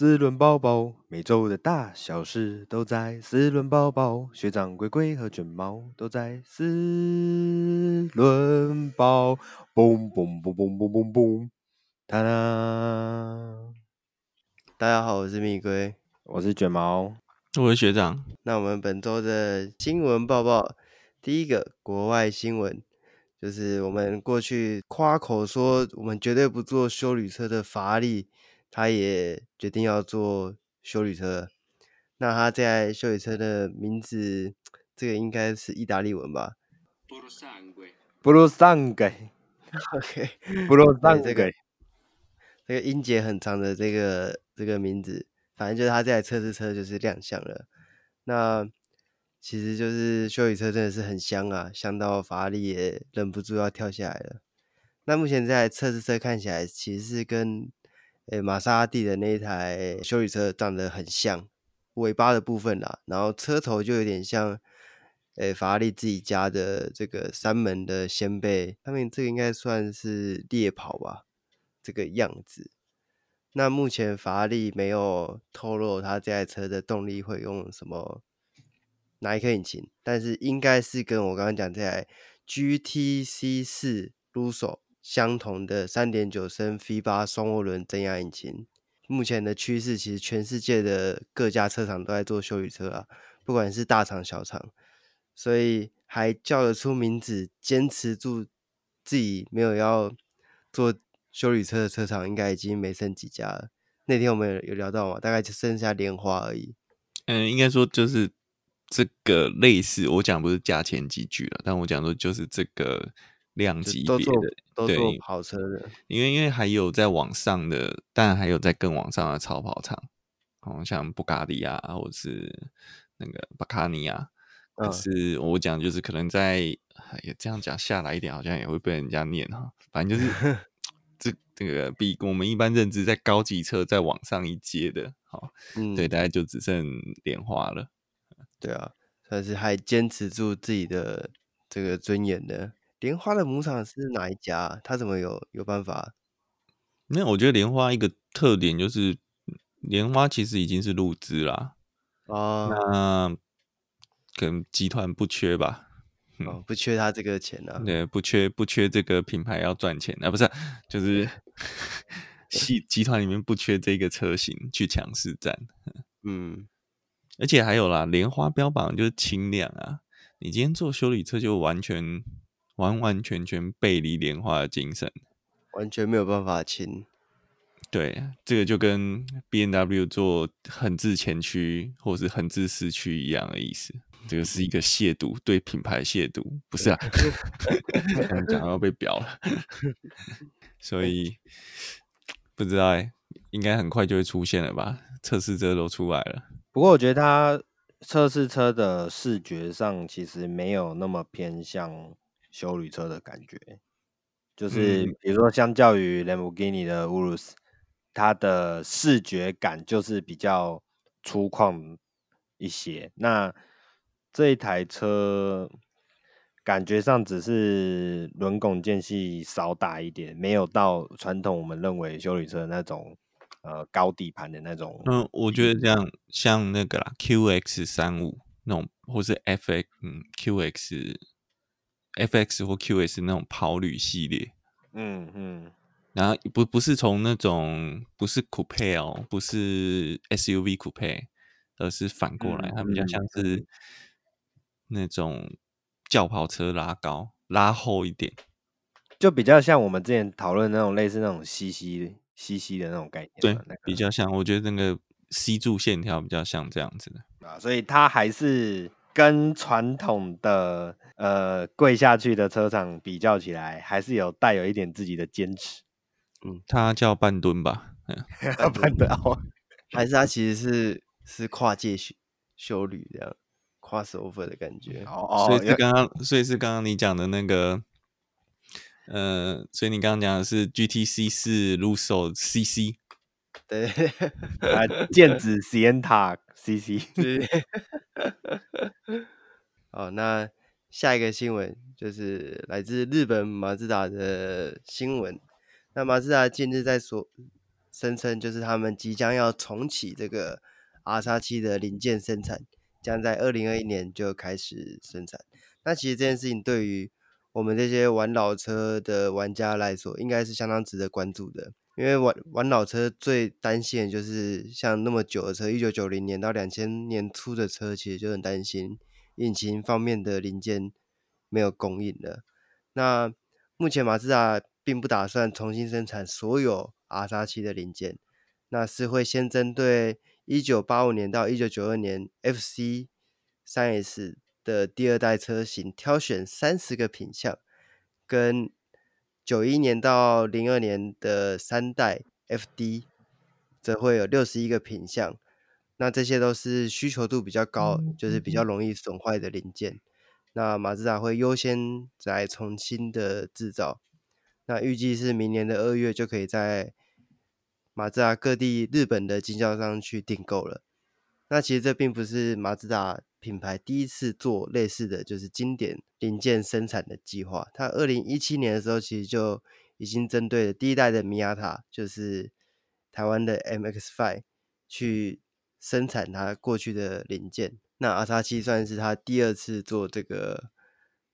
四轮包包，每周的大小事都在四轮包包。学长龟龟和卷毛都在四轮包，嘣嘣嘣嘣嘣嘣嘣，哒啦！大家好，我是蜜龟，我是卷毛，我是学长。那我们本周的新闻报报，第一个国外新闻。就是我们过去夸口说我们绝对不做修旅车的法拉利，他也决定要做修理车。那他这台修理车的名字，这个应该是意大利文吧？布鲁桑盖，布鲁桑盖，OK，布鲁桑盖，这个这个音节很长的这个这个名字，反正就是他这台测试车就是亮相了。那其实就是修理车真的是很香啊，香到法拉利也忍不住要跳下来了。那目前这台测试车看起来其实是跟诶玛莎拉蒂的那一台修理车长得很像，尾巴的部分啦，然后车头就有点像诶法拉利自己家的这个三门的掀背，他们这个应该算是猎跑吧，这个样子。那目前法拉利没有透露它这台车的动力会用什么。哪一颗引擎？但是应该是跟我刚刚讲这台 GTC 四 Lusso 相同的三点九升 V 八双涡轮增压引擎。目前的趋势其实全世界的各家车厂都在做修理车啊，不管是大厂小厂，所以还叫得出名字，坚持住自己没有要做修理车的车厂，应该已经没剩几家了。那天我们有有聊到嘛，大概就剩下莲花而已。嗯，应该说就是。这个类似我讲不是价钱几句了，但我讲说就是这个量级别的，都做跑车的，因为因为还有在网上的，当然还有在更网上的超跑厂，哦，像布加迪啊，或者是那个巴卡尼亚，可是我讲就是可能在也这样讲下来一点，好像也会被人家念哈，反正就是 这这个比我们一般认知在高级车再往上一阶的，好，嗯，对，大概就只剩莲花了。对啊，但是还坚持住自己的这个尊严的。莲花的母厂是哪一家？他怎么有有办法？那我觉得莲花一个特点就是，莲花其实已经是入资啦。哦，那可能集团不缺吧？哦，不缺他这个钱啊。对，不缺不缺这个品牌要赚钱啊，不是，就是 集集团里面不缺这个车型去抢市占。嗯。而且还有啦，莲花标榜就是轻量啊！你今天做修理车就完全完完全全背离莲花的精神，完全没有办法亲。对，这个就跟 B N W 做横置前驱或是横置四驱一样的意思。这个是一个亵渎，对品牌亵渎，不是啊？讲要被表了，所以不知道应该很快就会出现了吧？测试车都出来了。不过我觉得它测试车的视觉上其实没有那么偏向休旅车的感觉，就是比如说相较于兰博基尼的 Urus，它的视觉感就是比较粗犷一些。那这一台车感觉上只是轮拱间隙稍大一点，没有到传统我们认为修旅车那种。呃，高底盘的那种，嗯，我觉得这样像那个啦，QX 三五那种，或是 FX，嗯，QX，FX 或 QS 那种跑旅系列，嗯嗯，然后不不是从那种不是 Coupe 哦，不是 SUV Coupe，而是反过来，嗯、它比较像是那种轿跑车拉高拉厚一点，就比较像我们之前讨论那种类似那种 CC。CC 的那种概念，对，那个、比较像。我觉得那个 C 柱线条比较像这样子的啊，所以它还是跟传统的呃跪下去的车厂比较起来，还是有带有一点自己的坚持。嗯，它叫半蹲吧，半蹲哦，还是它其实是是跨界修修旅这样 crossover 的感觉。哦哦，所以是刚刚，所以是刚刚你讲的那个。呃，所以你刚刚讲的是 GTC 四 Lusso CC，对，啊，剑指 Sienta CC。哦，那下一个新闻就是来自日本马自达的新闻。那马自达近日在所声称就是他们即将要重启这个 RX-7 的零件生产，将在二零二一年就开始生产。那其实这件事情对于我们这些玩老车的玩家来说，应该是相当值得关注的。因为玩玩老车最担心就是像那么久的车，一九九零年到两千年初的车，其实就很担心引擎方面的零件没有供应了。那目前马自达并不打算重新生产所有 RX-7 的零件，那是会先针对一九八五年到一九九二年 FC 三 S 的第二代车型挑选三十个品项，跟九一年到零二年的三代 FD 则会有六十一个品项。那这些都是需求度比较高，就是比较容易损坏的零件。那马自达会优先再重新的制造。那预计是明年的二月就可以在马自达各地日本的经销商去订购了。那其实这并不是马自达品牌第一次做类似的就是经典零件生产的计划。它二零一七年的时候，其实就已经针对了第一代的米亚塔，就是台湾的 M X Five 去生产它过去的零件。那 RX-7 算是它第二次做这个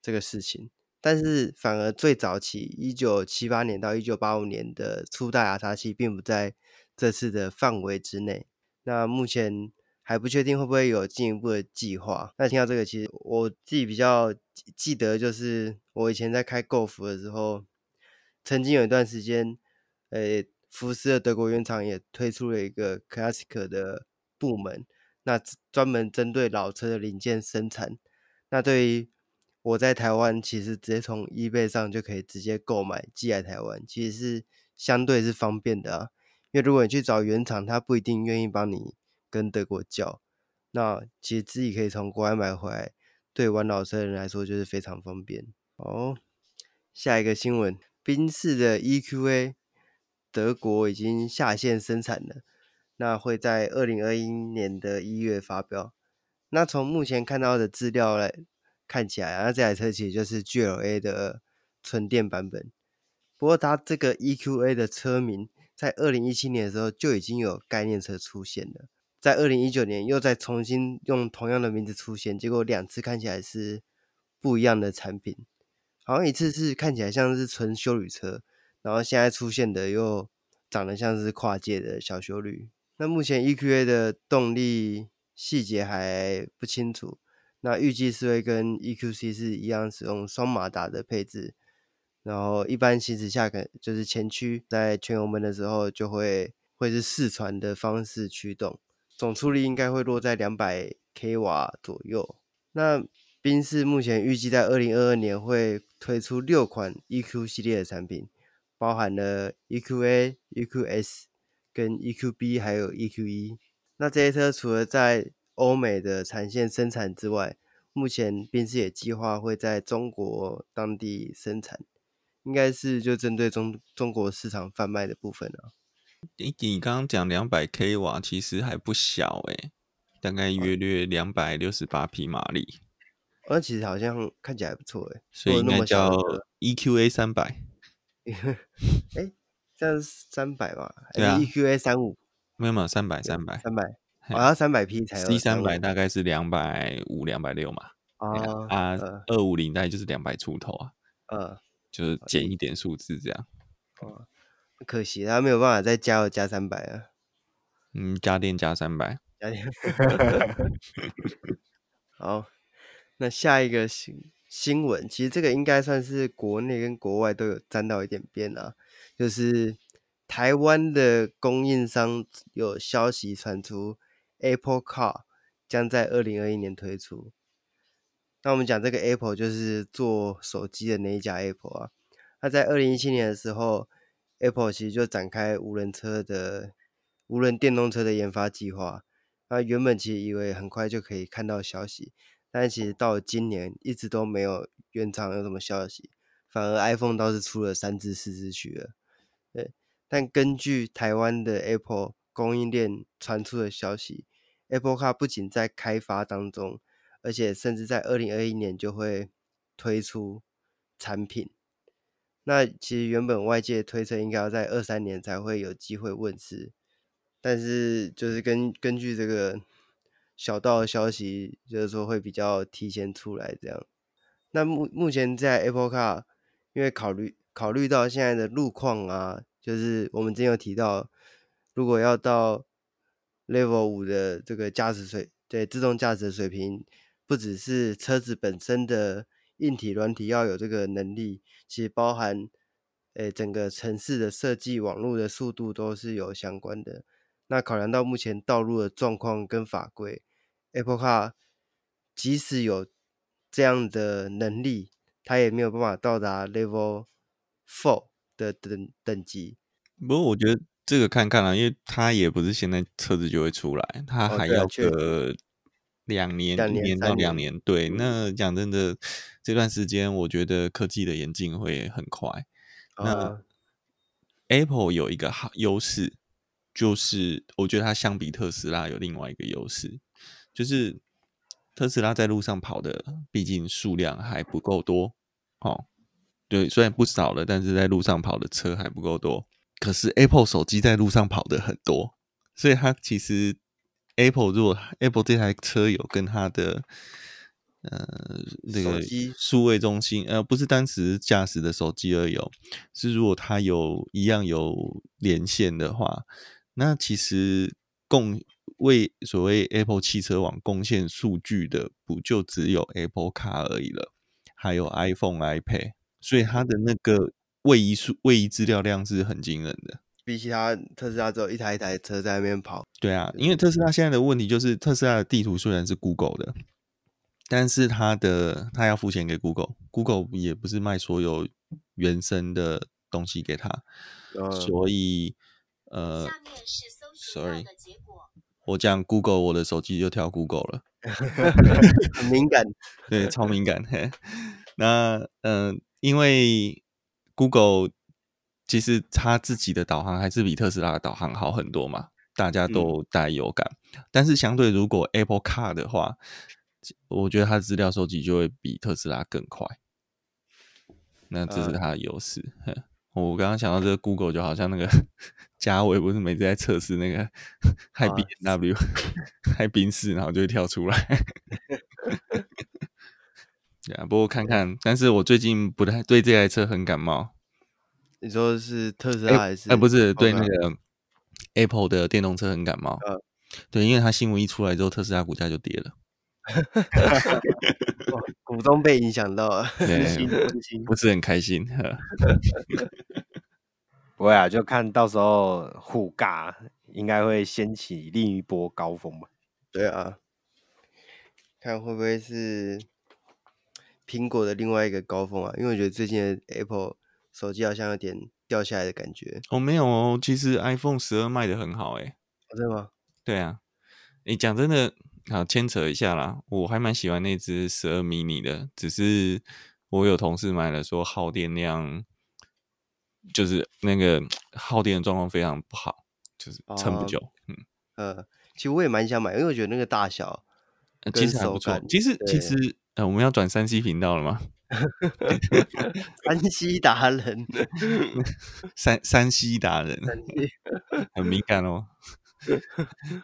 这个事情。但是反而最早期一九七八年到一九八五年的初代 RX-7 并不在这次的范围之内。那目前还不确定会不会有进一步的计划。那听到这个，其实我自己比较记得，就是我以前在开 Golf 的时候，曾经有一段时间，呃，福斯的德国原厂也推出了一个 Classic 的部门，那专门针对老车的零件生产。那对于我在台湾其实直接从 eBay 上就可以直接购买寄来台湾，其实是相对是方便的啊。因为如果你去找原厂，他不一定愿意帮你跟德国叫。那其实自己可以从国外买回来，对玩老车的人来说就是非常方便。哦，下一个新闻，宾士的 EQA 德国已经下线生产了，那会在二零二一年的一月发表。那从目前看到的资料来。看起来，那这台车其实就是 GLA 的纯电版本。不过它这个 EQA 的车名在二零一七年的时候就已经有概念车出现了，在二零一九年又再重新用同样的名字出现，结果两次看起来是不一样的产品。好像一次是看起来像是纯修旅车，然后现在出现的又长得像是跨界的小修旅。那目前 EQA 的动力细节还不清楚。那预计是会跟 EQC 是一样，使用双马达的配置，然后一般行驶下可就是前驱在全油门的时候就会会是四传的方式驱动，总出力应该会落在两百 k 瓦左右。那宾士目前预计在二零二二年会推出六款 EQ 系列的产品，包含了 EQA、EQS 跟 EQB 还有 EQE。那这些车除了在欧美的产线生产之外，目前宾士也计划会在中国当地生产，应该是就针对中中国市场贩卖的部分啊。你你刚刚讲两百 k 瓦，其实还不小诶，大概约略两百六十八匹马力。那其实好像看起来还不错诶，所以应该叫 EQA 三百。哎，这样三百吧？对啊，EQA 三五。没有没有，三百三百三百。我要三百 P 才有。C 三百大概是两百五、两百六嘛。啊啊，二五零大概就是两百出头啊。呃，就是减一点数字这样。哦，可惜他没有办法再加油加三百啊。嗯，家电加三百。家电。好，那下一个新新闻，其实这个应该算是国内跟国外都有沾到一点边啊，就是台湾的供应商有消息传出。Apple Car 将在二零二一年推出。那我们讲这个 Apple 就是做手机的那一家 Apple 啊。它在二零一七年的时候，Apple 其实就展开无人车的无人电动车的研发计划。那原本其实以为很快就可以看到消息，但其实到今年一直都没有原厂有什么消息，反而 iPhone 倒是出了三支四支去了。对，但根据台湾的 Apple。供应链传出的消息，Apple Car 不仅在开发当中，而且甚至在二零二一年就会推出产品。那其实原本外界推测应该要在二三年才会有机会问世，但是就是根根据这个小道的消息，就是说会比较提前出来这样。那目目前在 Apple Car，因为考虑考虑到现在的路况啊，就是我们之前有提到，如果要到 Level 五的这个驾驶水对自动驾驶的水平，不只是车子本身的。硬体、软体要有这个能力，其实包含，诶、整个城市的设计、网络的速度都是有相关的。那考量到目前道路的状况跟法规，Apple Car 即使有这样的能力，它也没有办法到达 Level Four 的等等级。不过我觉得这个看看啦，因为它也不是现在车子就会出来，它还要个。两年，一年到两年，对。那讲真的，这段时间我觉得科技的演进会很快。那 Apple 有一个好优势，就是我觉得它相比特斯拉有另外一个优势，就是特斯拉在路上跑的，毕竟数量还不够多。哦，对，虽然不少了，但是在路上跑的车还不够多。可是 Apple 手机在路上跑的很多，所以它其实。Apple 如果 Apple 这台车有跟它的呃那个数位中心呃不是单词驾驶的手机而有，是如果它有一样有连线的话，那其实共为所谓 Apple 汽车网贡献数据的不就只有 Apple Car 而已了，还有 iPhone、iPad，所以它的那个位移数位移资料量是很惊人的。比起它特斯拉只有一台一台车在那边跑，对啊，因为。特斯拉现在的问题就是特斯拉的地图虽然是 Google 的，但是它的它要付钱给 Google，Google 也不是卖所有原生的东西给他，嗯、所以呃，sorry，我讲 Google 我的手机就跳 Google 了，很敏感，对，超敏感。嘿 那嗯、呃，因为 Google。其实它自己的导航还是比特斯拉的导航好很多嘛，大家都带有感。嗯、但是相对如果 Apple Car 的话，我觉得它资料收集就会比特斯拉更快。那这是它的优势。嗯、我刚刚想到这个 Google 就好像那个嘉伟不是每次在测试那个嗨 BMW 嗨宾士，然后就会跳出来。对啊，不过看看，但是我最近不太对这台车很感冒。你说是特斯拉还是？哎、欸欸，不是，对那个 Apple 的电动车很感冒。嗯，对，因为它新闻一出来之后，特斯拉股价就跌了。股东被影响到了，对，不是很开心。不会啊，就看到时候互尬，应该会掀起另一波高峰吧。对啊，看会不会是苹果的另外一个高峰啊？因为我觉得最近的 Apple。手机好像有点掉下来的感觉哦，没有哦，其实 iPhone 十二卖的很好诶，真的吗？对啊，你讲真的，好牵扯一下啦，我还蛮喜欢那只十二 mini 的，只是我有同事买了说耗电量，就是那个耗电的状况非常不好，就是撑不久。哦、嗯呃，其实我也蛮想买，因为我觉得那个大小其实还不错。其实其实呃，我们要转三 C 频道了吗？山西达人，山山西达人，很敏感哦。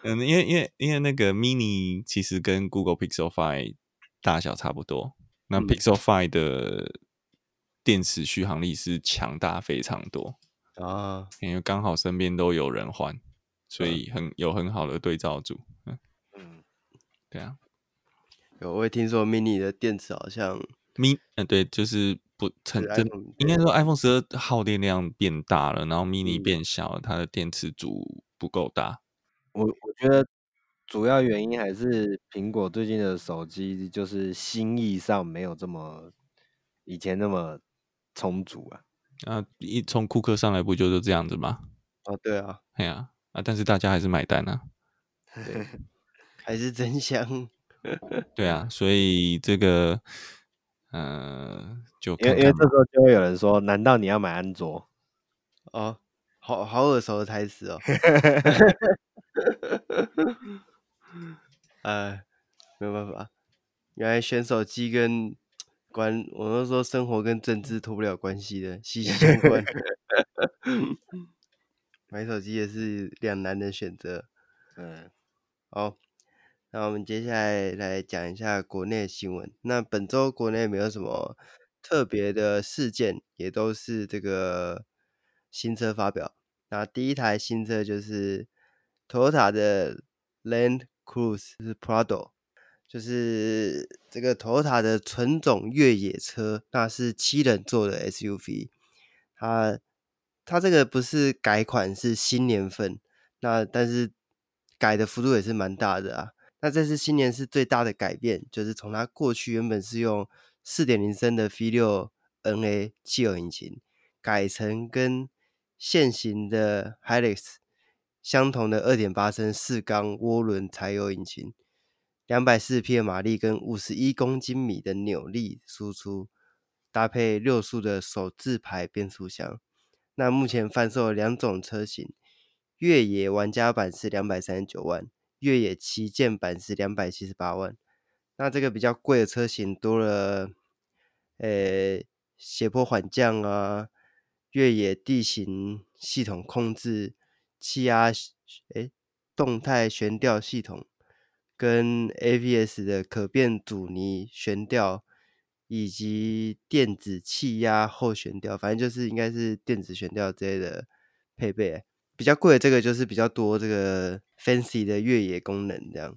嗯，因为因为因为那个 mini 其实跟 Google Pixel Five 大小差不多，那 Pixel Five 的电池续航力是强大非常多啊，因为刚好身边都有人换，所以很有很好的对照组。嗯嗯，对啊，有我也听说 mini 的电池好像。mini，嗯，对，就是不很真，应该说 iPhone 十二耗电量变大了，然后 mini 变小了，它的电池组不够大。我我觉得主要原因还是苹果最近的手机就是心意上没有这么以前那么充足啊。啊，一从库克上来不就是这样子吗？哦，对啊，对啊，啊，但是大家还是买单啊，对，还是真香。对啊，所以这个。嗯，就因为因为这时候就会有人说，难道你要买安卓？哦，好好耳熟的台词哦。呃，没有办法，原来选手机跟关我都说生活跟政治脱不了关系的，息息相关。买手机也是两难的选择。嗯，好，那我们接下来来讲一下国内新闻。那本周国内没有什么特别的事件，也都是这个新车发表。那第一台新车就是 Toyota 的 Land Cruise，就是 Prado。就是这个 Toyota 的纯种越野车，那是七人座的 SUV。它它这个不是改款，是新年份。那但是改的幅度也是蛮大的啊。那这次新年是最大的改变，就是从它过去原本是用四点零升的 V6 NA 汽油引擎，改成跟现行的 Hilux 相同的二点八升四缸涡轮柴油引擎。两百四十匹马力跟五十一公斤米的扭力输出，搭配六速的手自排变速箱。那目前贩售两种车型，越野玩家版是两百三十九万，越野旗舰版是两百七十八万。那这个比较贵的车型多了，呃，斜坡缓降啊，越野地形系统控制，气压，诶，动态悬吊系统。跟 ABS 的可变阻尼悬吊，以及电子气压后悬吊，反正就是应该是电子悬吊之类的配备。比较贵的这个就是比较多这个 fancy 的越野功能这样。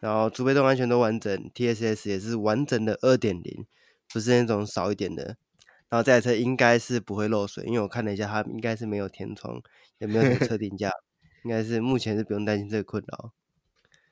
然后主被动安全都完整，TSS 也是完整的二点零，不是那种少一点的。然后这台车应该是不会漏水，因为我看了一下，它应该是没有天窗，也没有什么车顶架，应该是目前是不用担心这个困扰。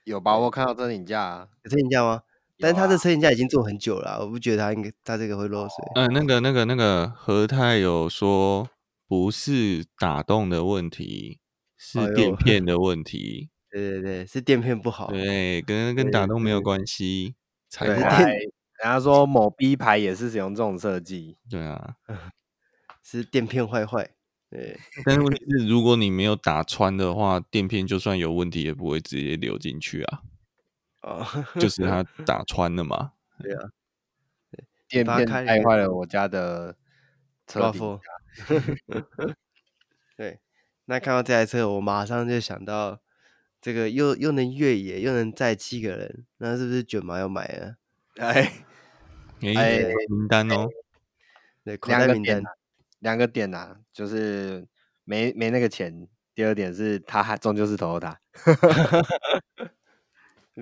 有吧？我看到车顶架啊，有车顶架吗？啊、但是它的车顶架已经做很久了，啊，我不觉得它应该它这个会漏水。嗯、呃，那个那个那个和泰有说不是打洞的问题，是垫片 的问题。哎、对对对，是垫片不好。对，跟跟打洞没有关系。对，人家说某 B 牌也是使用这种设计。对啊，是垫片坏坏。对，但是问题 是，如果你没有打穿的话，垫片就算有问题，也不会直接流进去啊。哦，就是它打穿了嘛。对啊，垫片开坏了我家的车顶 对，那看到这台车，我马上就想到，这个又又能越野，又能载七个人，那是不是卷毛要买啊？哎哎，名单哦，对，口袋名单。两个点呐、啊，就是没没那个钱。第二点是他还终究是 Toyota，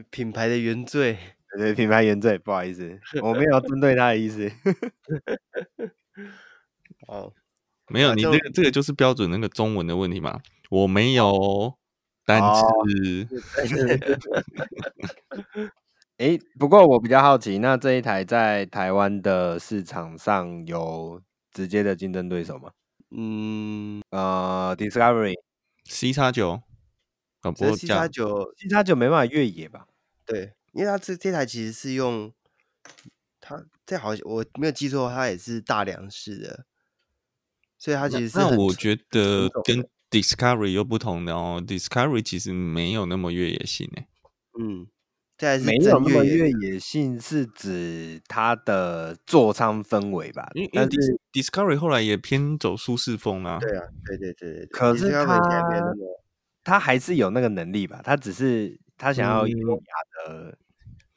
品牌的原罪。对，品牌原罪，不好意思，我没有针对他的意思。哦，没有，你这个这个就是标准那个中文的问题嘛。我没有，但是，哎、哦，不过我比较好奇，那这一台在台湾的市场上有直接的竞争对手吗？嗯，呃，Discovery C 叉九，啊，不过 C 叉九，C 叉九没办法越野吧？对，因为它这这台其实是用它这好像我没有记错，它也是大梁式的，所以它其实是。那我觉得跟 Discovery 又不同的哦，Discovery 其实没有那么越野性诶。嗯。没有那么越野性，是指它的座舱氛围吧？因为 Discovery 后来也偏走舒适风啊。对啊，对对对对。可是它它还是有那个能力吧？它只是它想要优雅的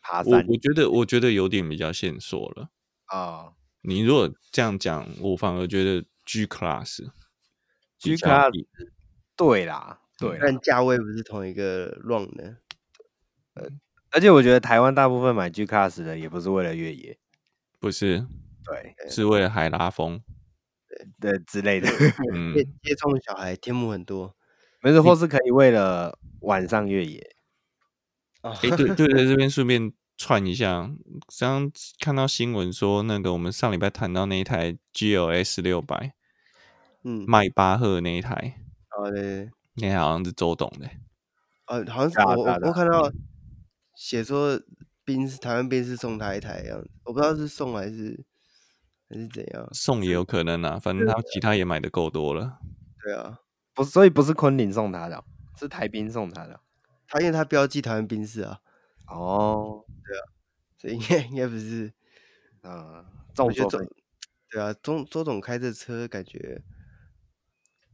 爬山。我我觉得我觉得有点比较线索了啊。哦、你如果这样讲，我反而觉得 G Class G Class 对啦，对，但价位不是同一个 run 的，呃。而且我觉得台湾大部分买 G Class 的也不是为了越野，不是，对，是为了海拉风，对对之类的。嗯，接送小孩天幕很多，没事，或是可以为了晚上越野。哎，对对对，这边顺便串一下，刚看到新闻说，那个我们上礼拜谈到那一台 GLS 六百，嗯，迈巴赫那一台，哦对，那好像是周董的，呃，好像是我我我看到。写说宾士台湾宾士送他一台样子，我不知道是送还是还是怎样，送也有可能啊，反正他其他也买的够多了。对啊，不，所以不是昆凌送他的，是台宾送他的。他因为他标记台湾宾士啊。哦，对啊，所以应该应该不是。嗯，我觉得周对啊，周周总开这车感觉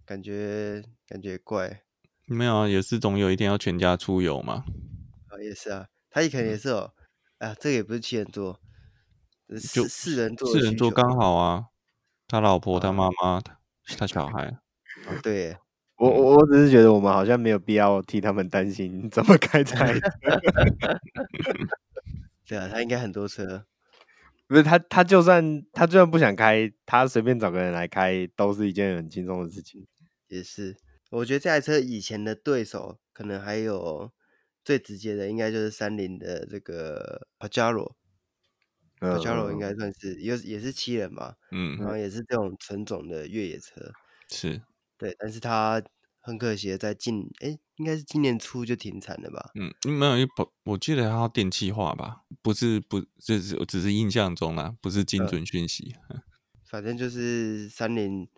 感觉感觉怪。没有啊，也是总有一天要全家出游嘛。啊，也是啊，他可能也是哦。哎、嗯、呀、啊，这个也不是七人座，四四人座，四人座刚好啊。他老婆、他妈妈、他他小孩。啊，对。我我我只是觉得我们好像没有必要替他们担心怎么开 车。对啊，他应该很多车。不是他，他就算他就算不想开，他随便找个人来开，都是一件很轻松的事情。也是，我觉得这台车以前的对手可能还有最直接的，应该就是三菱的这个 Pajero，Pajero 应该算是也也是七人嘛，嗯，然后也是这种纯种的越野车，是。对，但是它很可惜的，在近哎，应该是今年初就停产了吧？嗯，没有一不，我记得它要电气化吧？不是，不，这是只是印象中啦，不是精准讯息。嗯、反正就是三菱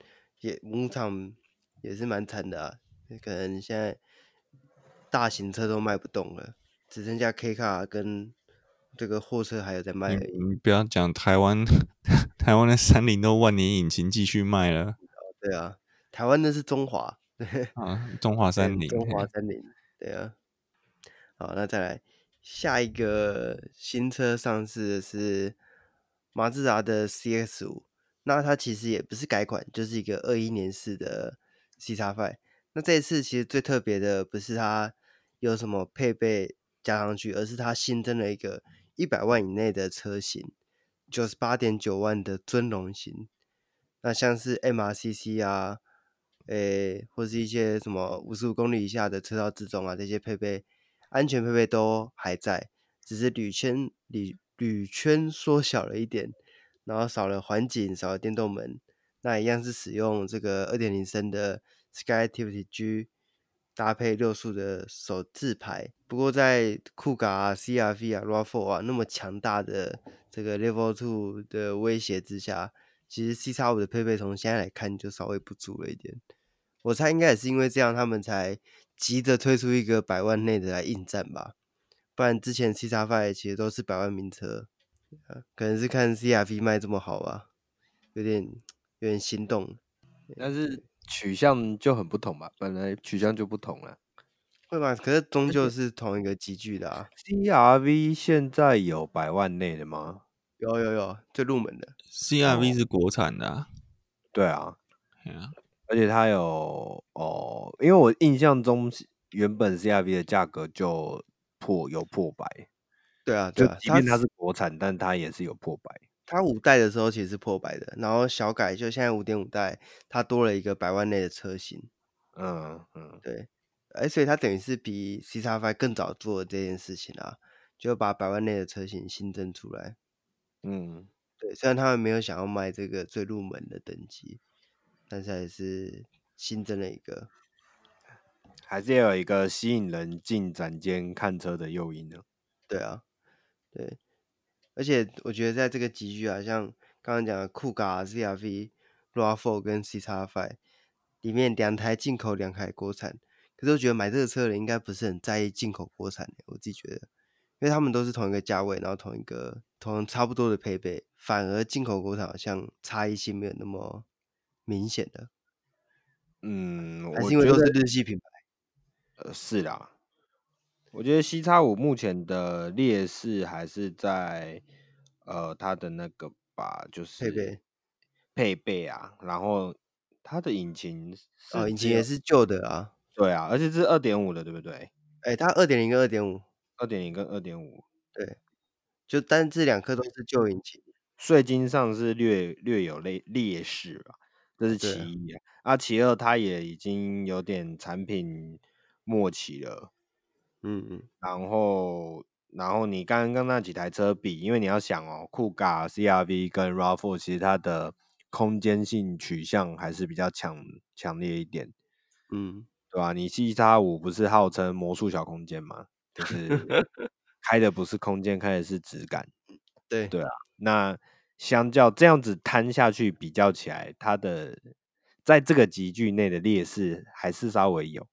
也牧场也是蛮惨的啊，可能现在大型车都卖不动了，只剩下 K 卡跟这个货车还有在卖而已。你不要讲台湾，台湾的三菱都万年引擎继续卖了。对啊。台湾的是中华，啊，中华三菱，中华三菱，对啊。好，那再来下一个新车上市的是马自达的 CX 五，那它其实也不是改款，就是一个二一年式的 CX-5。那这一次其实最特别的不是它有什么配备加上去，而是它新增了一个一百万以内的车型，九十八点九万的尊荣型。那像是 MRCC 啊。诶，或是一些什么五十五公里以下的车道自动啊，这些配备安全配备都还在，只是铝圈铝铝圈缩小了一点，然后少了环景，少了电动门，那一样是使用这个二点零升的 SkyActiv-T G 搭配六速的手自排。不过在酷咖啊、CR-V 啊、RAV4 啊那么强大的这个 Level Two 的威胁之下，其实 CX-5 的配备从现在来看就稍微不足了一点。我猜应该也是因为这样，他们才急着推出一个百万内的来应战吧。不然之前 CX-5 其实都是百万名车，可能是看 CR-V 卖这么好吧，有点有点心动。但是取向就很不同吧，本来取向就不同了，会吧？可是终究是同一个集聚的啊。CR-V 现在有百万内的吗？有有有，最入门的 CR-V 是国产的啊。对啊，对啊。而且它有哦，因为我印象中原本 CR-V 的价格就破有破百，对啊，对啊，即便它是国产，但它也是有破百。它五代的时候其实是破百的，然后小改就现在五点五代，它多了一个百万内的车型。嗯嗯，对，哎，所以它等于是比 CX-5 更早做这件事情啊，就把百万内的车型新增出来。嗯，对，虽然他们没有想要卖这个最入门的等级。但是还是新增了一个，还是要有一个吸引人进展间看车的诱因呢。对啊，对，而且我觉得在这个集聚啊，像刚刚讲的酷咖、CR-V、RAV4 跟 CX-5 里面，两台进口，两台国产。可是我觉得买这个车的人应该不是很在意进口国产，我自己觉得，因为他们都是同一个价位，然后同一个同差不多的配备，反而进口国产好像差异性没有那么。明显的，嗯，还是因为都是日系品牌。呃，是啦，我觉得 cx 五目前的劣势还是在呃它的那个吧，就是配备。配备啊，然后它的引擎哦，引擎也是旧的啊，对啊，而且是二点五的，对不对？哎，它二点零跟二点五，二点零跟二点五，对，就单这两颗都是旧引擎，税金上是略略有劣劣势吧。这是其一啊，啊，其二，它也已经有点产品末期了，嗯嗯，然后，然后你刚刚那几台车比，因为你要想哦，酷咖、CR-V 跟 RAV4 其实它的空间性取向还是比较强强烈一点，嗯，对吧？你 C 叉五不是号称魔术小空间吗？就是 开的不是空间，开的是质感，对对啊，那。相较这样子摊下去比较起来，它的在这个集聚内的劣势还是稍微有，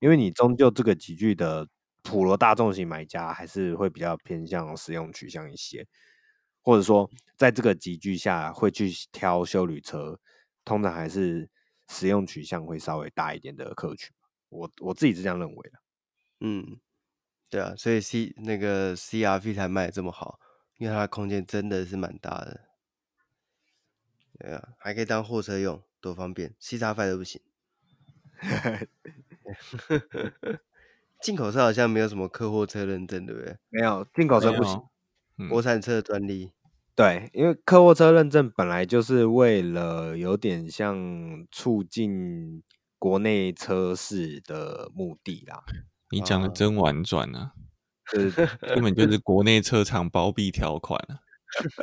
因为你终究这个集聚的普罗大众型买家还是会比较偏向使用取向一些。或者说在这个级距下会去挑休旅车，通常还是实用取向会稍微大一点的客群。我我自己是这样认为的。嗯，对啊，所以 C 那个 CRV 才卖得这么好，因为它的空间真的是蛮大的。对啊，还可以当货车用，多方便。C-5 都不行。进口车好像没有什么客货车认证，对不对？没有，进口车不行。嗯、国产车专利。对，因为客货车认证本来就是为了有点像促进国内车市的目的啦。你讲的真婉转啊，这根本就是国内车厂包庇条款啊。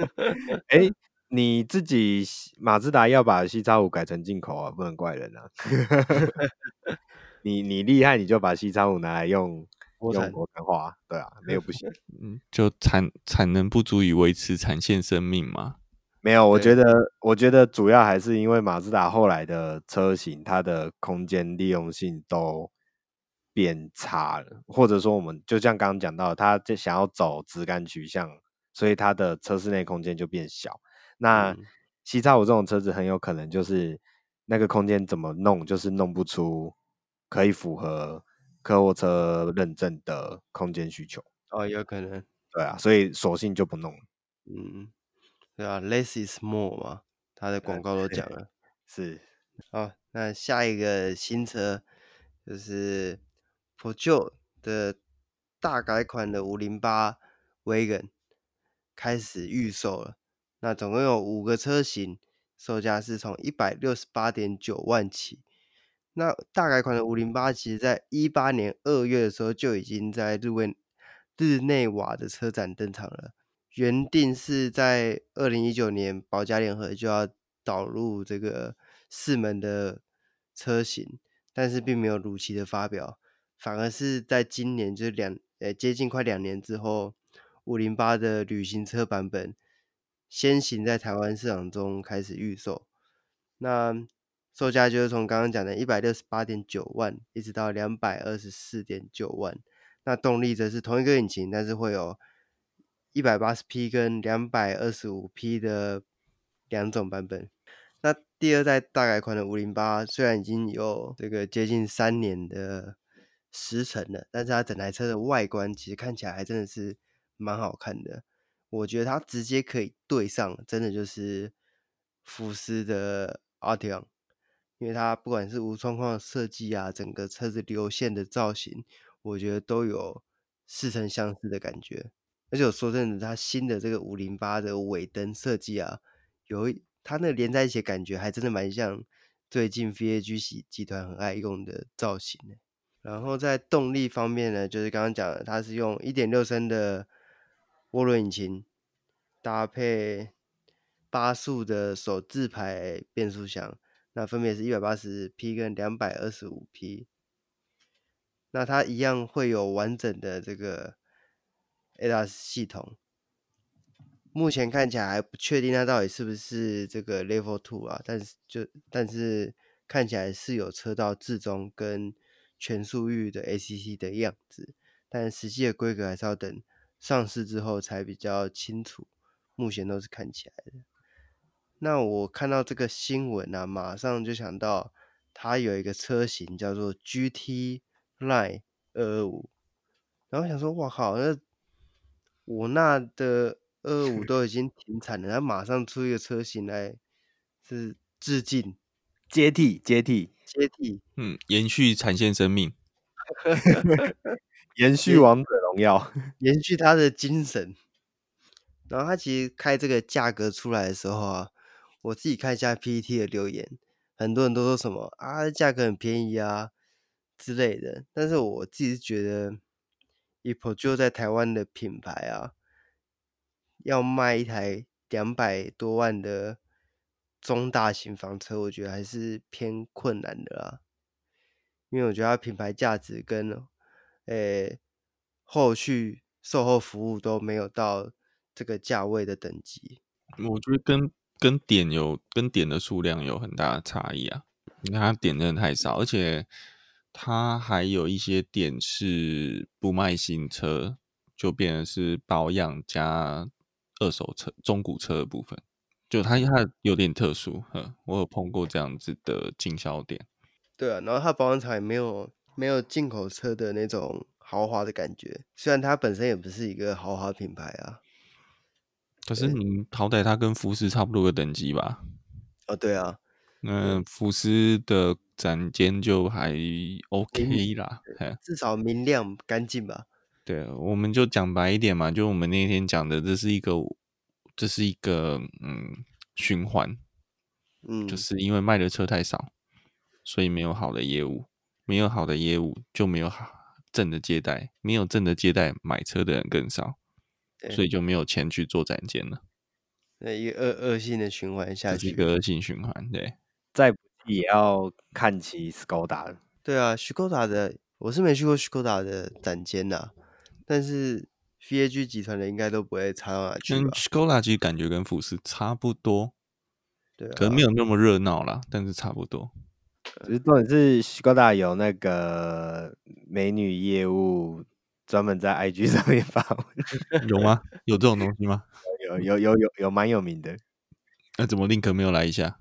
哎。你自己马自达要把 C 叉五改成进口啊，不能怪人啊。你你厉害，你就把西叉五拿来用用国产化，对啊，没有不行。嗯，就产产能不足以维持产线生命吗？没有，我觉得我觉得主要还是因为马自达后来的车型，它的空间利用性都变差了，或者说我们就像刚刚讲到，它就想要走直感取向，所以它的车室内空间就变小。那西叉五这种车子很有可能就是那个空间怎么弄，就是弄不出可以符合客货车认证的空间需求。哦，有可能。对啊，所以索性就不弄了。嗯，对啊，Less is more 嘛，他的广告都讲了。是。好，那下一个新车就是 Peugeot 的大改款的五零八 Wagon 开始预售了。那总共有五个车型，售价是从一百六十八点九万起。那大改款的五零八，其实在一八年二月的时候就已经在日威日内瓦的车展登场了。原定是在二零一九年保加联合就要导入这个四门的车型，但是并没有如期的发表，反而是在今年就两呃接近快两年之后，五零八的旅行车版本。先行在台湾市场中开始预售，那售价就是从刚刚讲的一百六十八点九万，一直到两百二十四点九万。那动力则是同一个引擎，但是会有一百八十匹跟两百二十五匹的两种版本。那第二代大改款的五零八，虽然已经有这个接近三年的时程了，但是它整台车的外观其实看起来还真的是蛮好看的。我觉得它直接可以对上，真的就是福斯的 Arteon，因为它不管是无窗框设计啊，整个车子流线的造型，我觉得都有似曾相识的感觉。而且我说真的，它新的这个五零八的尾灯设计啊，有它那连在一起的感觉，还真的蛮像最近 VAG 集集团很爱用的造型。然后在动力方面呢，就是刚刚讲的，它是用一点六升的。涡轮引擎搭配八速的手自排变速箱，那分别是一百八十 P 跟两百二十五 P，。那它一样会有完整的这个 ADAS 系统。目前看起来还不确定它到底是不是这个 Level Two 啊，但是就但是看起来是有车道置中跟全速域的 ACC 的样子，但实际的规格还是要等。上市之后才比较清楚，目前都是看起来的。那我看到这个新闻啊，马上就想到它有一个车型叫做 GT Line 二二五，然后想说，哇靠，那我那的二二五 都已经停产了，它马上出一个车型来是致敬、接替、接替、接替，嗯，延续产线生命。延续王者荣耀，延续他的精神。然后他其实开这个价格出来的时候啊，我自己看一下 PPT 的留言，很多人都说什么啊，价格很便宜啊之类的。但是我自己是觉得，以 Peugeot 在台湾的品牌啊，要卖一台两百多万的中大型房车，我觉得还是偏困难的啦。因为我觉得它品牌价值跟诶，后续售后服务都没有到这个价位的等级。我觉得跟跟点有跟点的数量有很大的差异啊！你看它点真的太少，而且它还有一些点是不卖新车，就变成是保养加二手车、中古车的部分，就它它有点特殊，嗯，我有碰过这样子的经销点。对啊，然后它保养厂也没有没有进口车的那种豪华的感觉，虽然它本身也不是一个豪华品牌啊。可是你好歹他跟福斯差不多的等级吧？哦，对啊，那。福斯的展间就还 OK 啦，至少明亮干净吧。对，我们就讲白一点嘛，就我们那天讲的，这是一个，这是一个，嗯，循环，嗯，就是因为卖的车太少，所以没有好的业务，没有好的业务就没有好正的接待，没有正的接待，买车的人更少，所以就没有钱去做展间了。那一个恶恶性的循环下去，一个恶性循环，对，再不济也要看齐 Skoda。对啊，Skoda 的我是没去过 Skoda 的展间呐。但是 VAG 集团的应该都不会差到哪去吧？跟 Skoda 其实感觉跟富士差不多，对、啊，可能没有那么热闹啦，但是差不多。只是重点是 Skoda 有那个美女业务，专门在 IG 上面发文，有吗？有这种东西吗？有有有有有蛮有，名的。那怎么 link 没有来一下？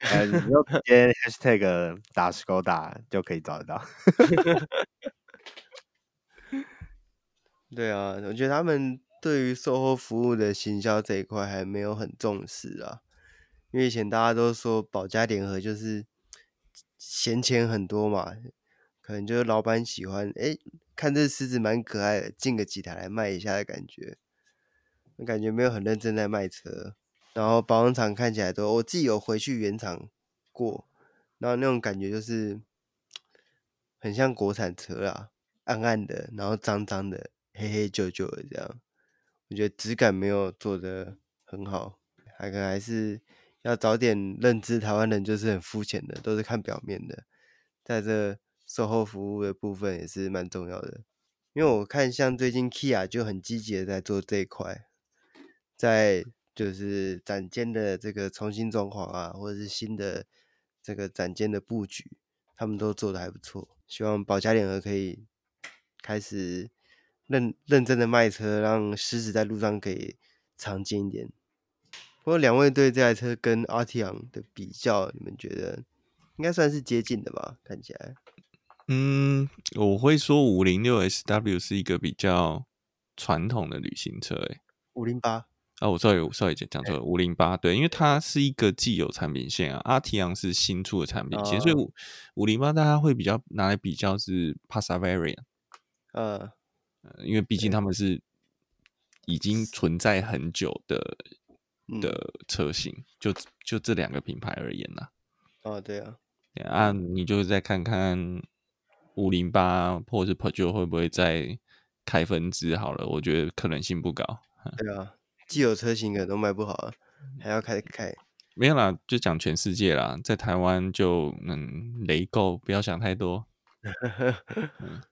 呃，你就直接 Hashtag 打 Skoda 就可以找得到。对啊，我觉得他们对于售后服务的行销这一块还没有很重视啊。因为以前大家都说保家联合就是闲钱很多嘛，可能就是老板喜欢，哎，看这狮子蛮可爱的，进个几台来卖一下的感觉。我感觉没有很认真在卖车，然后保养厂看起来都，我自己有回去原厂过，然后那种感觉就是很像国产车啊，暗暗的，然后脏脏的。黑黑旧旧的这样，我觉得质感没有做得很好，还可能还是要早点认知台湾人就是很肤浅的，都是看表面的，在这售后服务的部分也是蛮重要的。因为我看像最近 Kia 就很积极的在做这一块，在就是展间的这个重新装潢啊，或者是新的这个展间的布局，他们都做的还不错。希望保加联合可以开始。认认真的卖车，让狮子在路上可以常见一点。不过两位对这台车跟阿提昂的比较，你们觉得应该算是接近的吧？看起来，嗯，我会说五零六 SW 是一个比较传统的旅行车，哎，五零八。啊，我稍微我稍微讲错了，五零八对，因为它是一个既有产品线啊，阿提昂是新出的产品线，哦、所以五五零八大家会比较拿来比较是 Passavarian，呃。因为毕竟他们是已经存在很久的的。车型，就就这两个品牌而言呐。哦，对啊，啊，你就再看看五零八或者是 Peugeot 会不会再开分支好了？我觉得可能性不高。对啊，既有车型可能都卖不好了，还要开开。没有啦，就讲全世界啦，在台湾就嗯雷够，不要想太多。嗯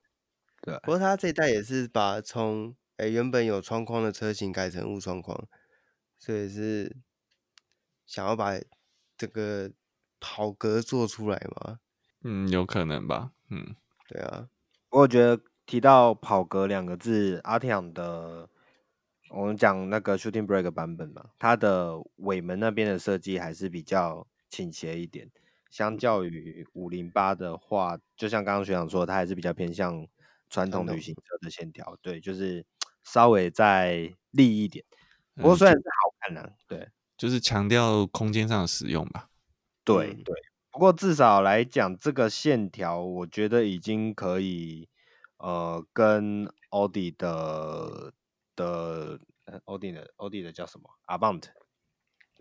对，不过他这一代也是把从诶、欸、原本有窗框的车型改成无窗框，所以是想要把这个跑格做出来嘛？嗯，有可能吧。嗯，对啊。我觉得提到跑格两个字，阿提昂的，我们讲那个 Shooting Brake 版本嘛，它的尾门那边的设计还是比较倾斜一点，相较于五零八的话，就像刚刚学长说，它还是比较偏向。传统旅行车的线条，对，就是稍微再立一点。不过虽然是好看啦、啊嗯，对，就是强调空间上的使用吧。对对。不过至少来讲，这个线条我觉得已经可以，呃，跟奥迪的的奥迪的奥迪的叫什么 Avant，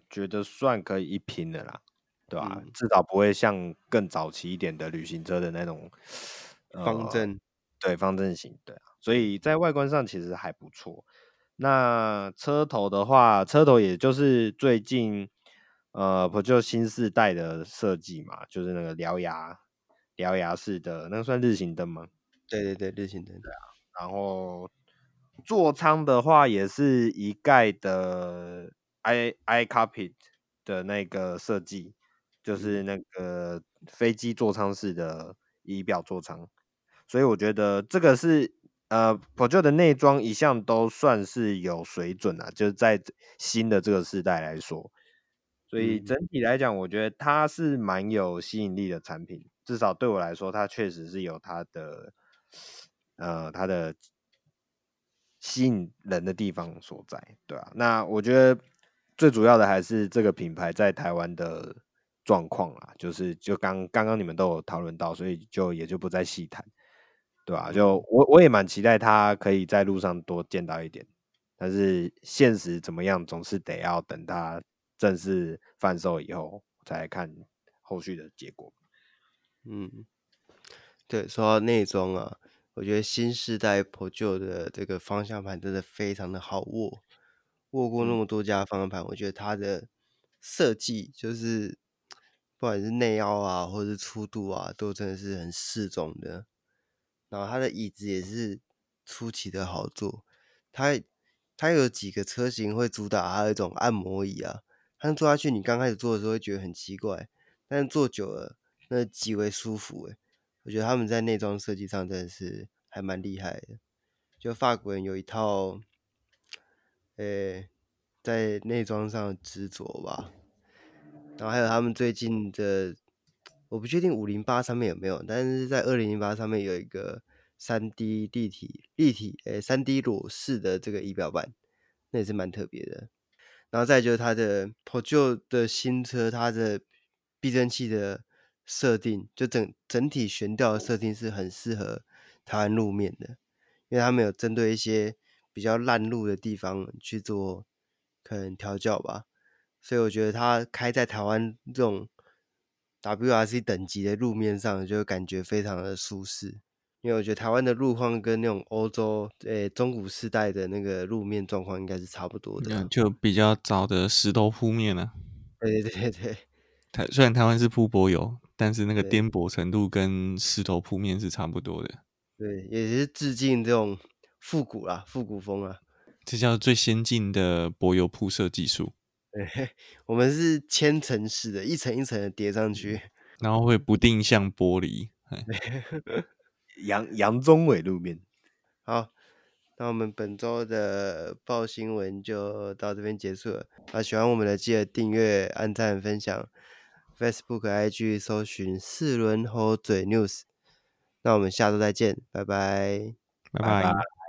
觉得算可以一拼的啦，对吧、啊嗯？至少不会像更早期一点的旅行车的那种、呃、方正。对，方正型，对啊，所以在外观上其实还不错。那车头的话，车头也就是最近，呃，不就新世代的设计嘛，就是那个獠牙獠牙式的，那个算日行灯吗？对对对，日行灯。对啊，然后座舱的话也是一概的 i iCockpit 的那个设计，就是那个飞机座舱式的仪表座舱。所以我觉得这个是呃，Peugeot 的内装一向都算是有水准啊，就是在新的这个时代来说，所以整体来讲，我觉得它是蛮有吸引力的产品。至少对我来说，它确实是有它的呃它的吸引人的地方所在，对啊。那我觉得最主要的还是这个品牌在台湾的状况啊，就是就刚刚刚你们都有讨论到，所以就也就不再细谈。对吧、啊？就我我也蛮期待他可以在路上多见到一点，但是现实怎么样，总是得要等他正式贩售以后再来看后续的结果。嗯，对，说到内装啊，我觉得新世代 Peugeot 的这个方向盘真的非常的好握，握过那么多家方向盘，我觉得它的设计就是不管是内凹啊，或者是粗度啊，都真的是很适中的。然后它的椅子也是出奇的好坐，它它有几个车型会主打它的一种按摩椅啊，但坐下去你刚开始坐的时候会觉得很奇怪，但是坐久了那极为舒服诶，我觉得他们在内装设计上真的是还蛮厉害的，就法国人有一套，诶，在内装上执着吧，然后还有他们最近的。我不确定五零八上面有没有，但是在二零零八上面有一个三 D 立体立体诶三 D 裸视的这个仪表板，那也是蛮特别的。然后再就是它的 Peugeot 的新车，它的避震器的设定，就整整体悬吊的设定是很适合台湾路面的，因为他们有针对一些比较烂路的地方去做可能调教吧，所以我觉得它开在台湾这种。WRC 等级的路面上，就感觉非常的舒适，因为我觉得台湾的路况跟那种欧洲诶、欸、中古世代的那个路面状况应该是差不多的，就比较早的石头铺面啊。对对对对，台虽然台湾是铺柏油，但是那个颠簸程度跟石头铺面是差不多的。对，也是致敬这种复古啦，复古风啊。这叫最先进的柏油铺设技术。对，我们是千层式的，一层一层的叠上去，然后会不定向玻璃，杨杨宗纬路面。好，那我们本周的报新闻就到这边结束了。那喜欢我们的记得订阅、按赞、分享。Facebook、IG 搜寻四轮猴嘴 News。那我们下周再见，拜拜，拜拜。拜拜。